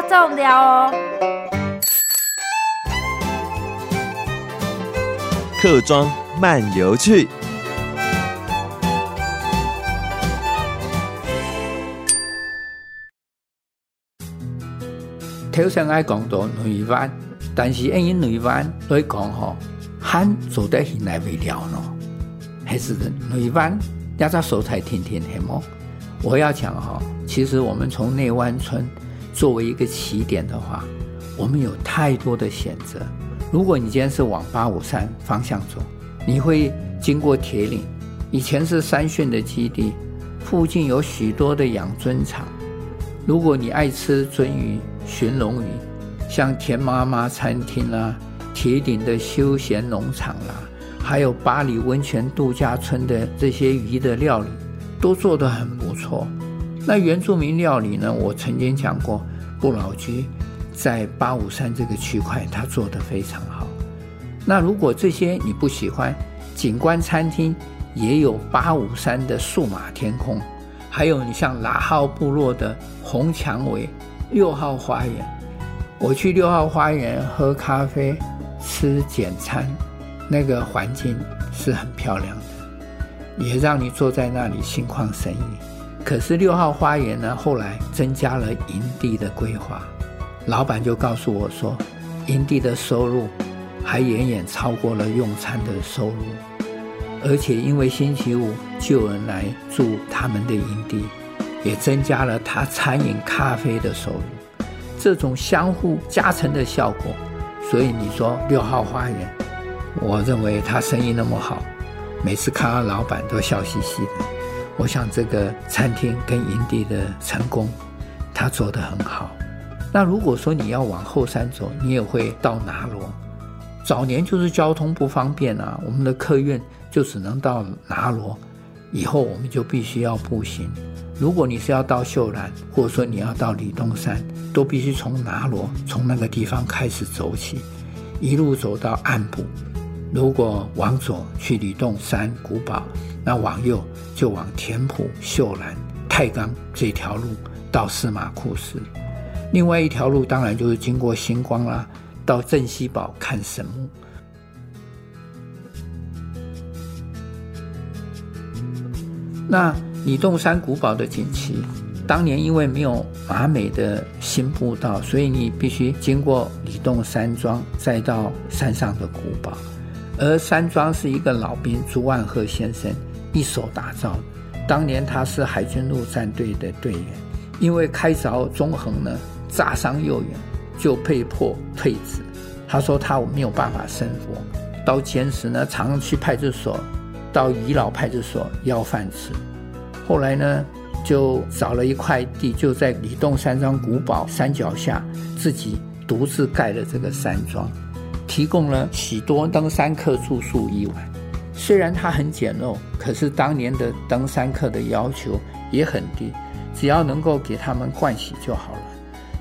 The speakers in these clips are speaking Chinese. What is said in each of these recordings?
下重聊哦。客庄漫游趣。头先爱讲到台湾，但是因为台湾来讲吼，汉做得现来未了呢，还是台湾压榨手才天天黑么？我要讲哈，其实我们从内湾村作为一个起点的话，我们有太多的选择。如果你今天是往八五三方向走，你会经过铁岭，以前是三训的基地，附近有许多的养尊场。如果你爱吃鳟鱼、鲟龙鱼，像田妈妈餐厅啦、铁岭的休闲农场啦，还有巴黎温泉度假村的这些鱼的料理，都做得很不错。那原住民料理呢？我曾经讲过，不老居。在八五三这个区块，它做得非常好。那如果这些你不喜欢，景观餐厅也有八五三的数码天空，还有你像拉号部落的红蔷薇六号花园，我去六号花园喝咖啡、吃简餐，那个环境是很漂亮的，也让你坐在那里心旷神怡。可是六号花园呢，后来增加了营地的规划。老板就告诉我说，营地的收入还远远超过了用餐的收入，而且因为星期五就有人来住他们的营地，也增加了他餐饮咖啡的收入。这种相互加成的效果，所以你说六号花园，我认为他生意那么好，每次看到老板都笑嘻嘻的。我想这个餐厅跟营地的成功，他做得很好。那如果说你要往后山走，你也会到拿罗。早年就是交通不方便啊，我们的客运就只能到拿罗，以后我们就必须要步行。如果你是要到秀兰，或者说你要到李洞山，都必须从拿罗从那个地方开始走起，一路走到岸部。如果往左去李洞山古堡，那往右就往田浦、秀兰、太冈这条路到司马库斯。另外一条路当然就是经过星光啦，到镇西堡看神木。那李洞山古堡的景区，当年因为没有马美的新步道，所以你必须经过李洞山庄，再到山上的古堡。而山庄是一个老兵朱万鹤先生一手打造，当年他是海军陆战队的队员，因为开凿中横呢。炸伤右眼，就被迫退职。他说他没有办法生活，到监时呢，常去派出所，到宜老派出所要饭吃。后来呢，就找了一块地，就在李洞山庄古堡山脚下，自己独自盖了这个山庄，提供了许多登山客住宿一晚。虽然它很简陋，可是当年的登山客的要求也很低，只要能够给他们盥洗就好了。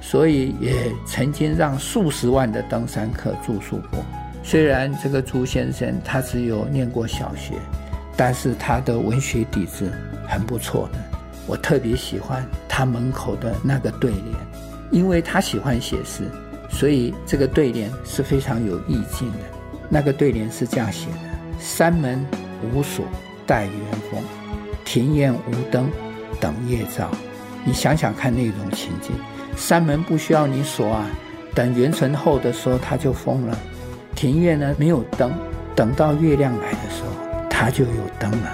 所以也曾经让数十万的登山客住宿过。虽然这个朱先生他只有念过小学，但是他的文学底子很不错的。我特别喜欢他门口的那个对联，因为他喜欢写诗，所以这个对联是非常有意境的。那个对联是这样写的：“山门无锁待元丰，庭院无灯等夜照。”你想想看那种情景。山门不需要你锁啊，等元醇后的时候它就封了。庭院呢没有灯，等到月亮来的时候它就有灯了。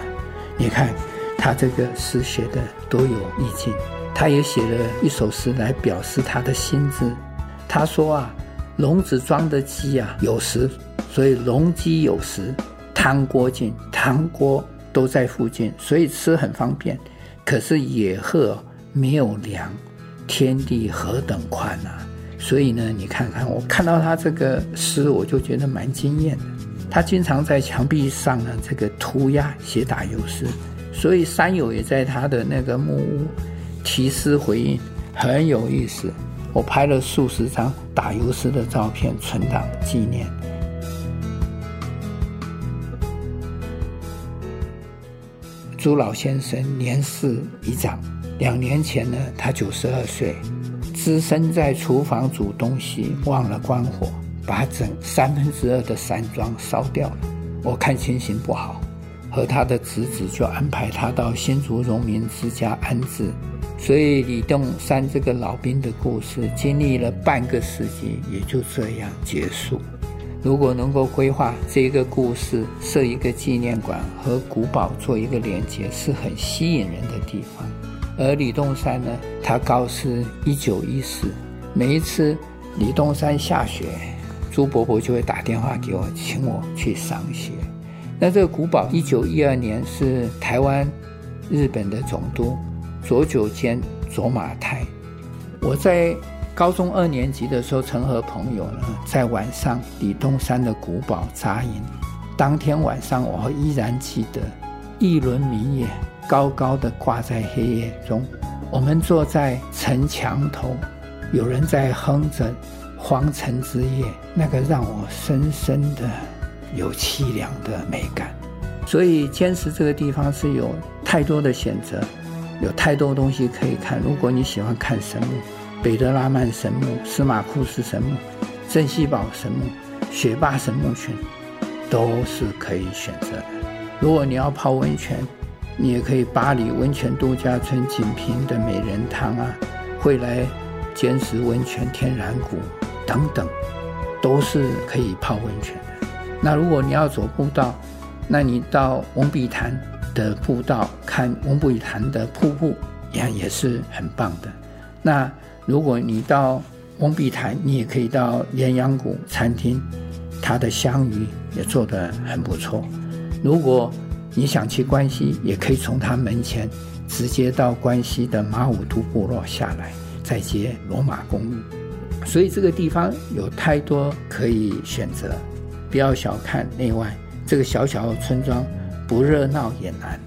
你看他这个诗写的多有意境。他也写了一首诗来表示他的心志。他说啊，笼子装的鸡啊有食，所以笼鸡有食，汤锅近，汤锅都在附近，所以吃很方便。可是野鹤没有粮。天地何等宽啊！所以呢，你看看，我看到他这个诗，我就觉得蛮惊艳的。他经常在墙壁上呢，这个涂鸦写打油诗，所以山友也在他的那个木屋题诗回应，很有意思。我拍了数十张打油诗的照片存档纪念。朱老先生年事已长。两年前呢，他九十二岁，只身在厨房煮东西，忘了关火，把整三分之二的山庄烧掉了。我看情形不好，和他的侄子就安排他到新竹荣民之家安置。所以李栋山这个老兵的故事，经历了半个世纪，也就这样结束。如果能够规划这个故事，设一个纪念馆和古堡做一个连接，是很吸引人的地方。而李东山呢，他高师一九一四，每一次李东山下雪，朱伯伯就会打电话给我，请我去赏雪。那这个古堡一九一二年是台湾日本的总督佐久间左马太，我在。高中二年级的时候，曾和朋友呢在晚上李东山的古堡扎营。当天晚上，我依然记得一轮明月高高的挂在黑夜中，我们坐在城墙头，有人在哼着《黄城之夜》，那个让我深深的有凄凉的美感。所以，坚持这个地方是有太多的选择，有太多东西可以看。如果你喜欢看神木。北德拉曼神木、司马库斯神木、镇西堡神木、雪霸神木群，都是可以选择的。如果你要泡温泉，你也可以巴黎温泉度假村锦屏的美人汤啊，会来坚石温泉天然谷等等，都是可以泡温泉的。那如果你要走步道，那你到翁碧潭的步道看翁碧潭的瀑布，也也是很棒的。那如果你到翁碧潭，你也可以到鸳鸯谷餐厅，它的香鱼也做得很不错。如果你想去关西，也可以从它门前直接到关西的马武都部落下来，再接罗马公路。所以这个地方有太多可以选择，不要小看内外这个小小的村庄，不热闹也难。